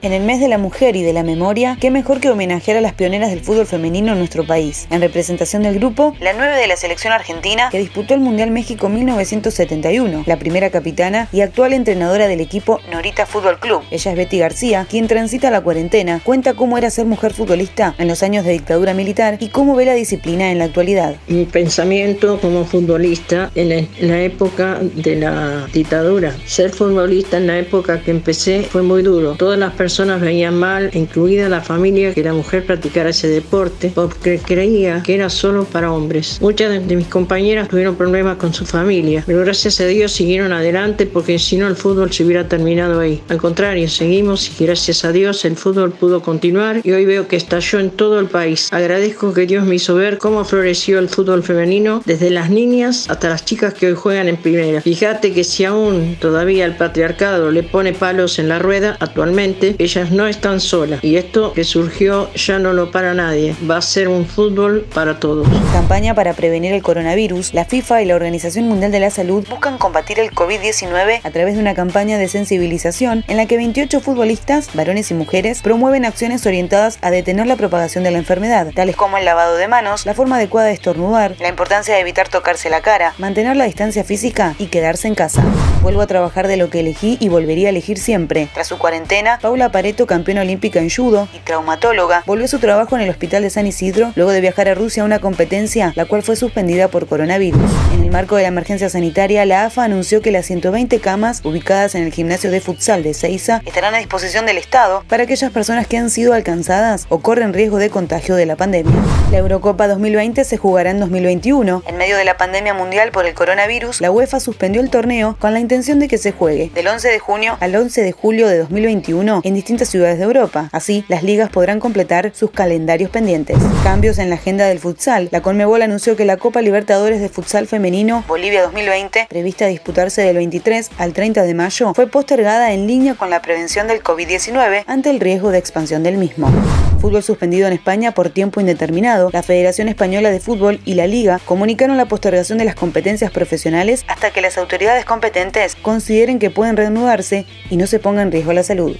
En el mes de la mujer y de la memoria, qué mejor que homenajear a las pioneras del fútbol femenino en nuestro país. En representación del grupo, la 9 de la selección argentina que disputó el Mundial México 1971, la primera capitana y actual entrenadora del equipo Norita Fútbol Club. Ella es Betty García, quien transita la cuarentena, cuenta cómo era ser mujer futbolista en los años de dictadura militar y cómo ve la disciplina en la actualidad. Mi pensamiento como futbolista en la época de la dictadura. Ser futbolista en la época que empecé fue muy duro. Todas las personas personas veían mal, incluida la familia, que la mujer practicara ese deporte porque creía que era solo para hombres. Muchas de mis compañeras tuvieron problemas con su familia, pero gracias a Dios siguieron adelante porque si no el fútbol se hubiera terminado ahí. Al contrario, seguimos y gracias a Dios el fútbol pudo continuar y hoy veo que estalló en todo el país. Agradezco que Dios me hizo ver cómo floreció el fútbol femenino desde las niñas hasta las chicas que hoy juegan en primera. Fíjate que si aún todavía el patriarcado le pone palos en la rueda actualmente, ellas no están solas y esto que surgió ya no lo para nadie, va a ser un fútbol para todos. Campaña para prevenir el coronavirus, la FIFA y la Organización Mundial de la Salud buscan combatir el COVID-19 a través de una campaña de sensibilización en la que 28 futbolistas, varones y mujeres, promueven acciones orientadas a detener la propagación de la enfermedad, tales como el lavado de manos, la forma adecuada de estornudar, la importancia de evitar tocarse la cara, mantener la distancia física y quedarse en casa. Vuelvo a trabajar de lo que elegí y volvería a elegir siempre. Tras su cuarentena, Paula Pareto, campeona olímpica en judo y traumatóloga, volvió a su trabajo en el Hospital de San Isidro luego de viajar a Rusia a una competencia, la cual fue suspendida por coronavirus. En el marco de la emergencia sanitaria, la AFA anunció que las 120 camas ubicadas en el gimnasio de futsal de Seiza estarán a disposición del Estado para aquellas personas que han sido alcanzadas o corren riesgo de contagio de la pandemia. La Eurocopa 2020 se jugará en 2021. En medio de la pandemia mundial por el coronavirus, la UEFA suspendió el torneo con la intención de que se juegue del 11 de junio al 11 de julio de 2021 en distintas ciudades de Europa. Así, las ligas podrán completar sus calendarios pendientes. Cambios en la agenda del futsal. La Conmebol anunció que la Copa Libertadores de Futsal Femenino Bolivia 2020, prevista a disputarse del 23 al 30 de mayo, fue postergada en línea con la prevención del COVID-19 ante el riesgo de expansión del mismo. Fútbol suspendido en España por tiempo indeterminado. La Federación Española de Fútbol y la Liga comunicaron la postergación de las competencias profesionales hasta que las autoridades competentes consideren que pueden reanudarse y no se ponga en riesgo la salud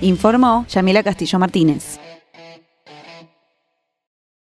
informó Yamila Castillo Martínez.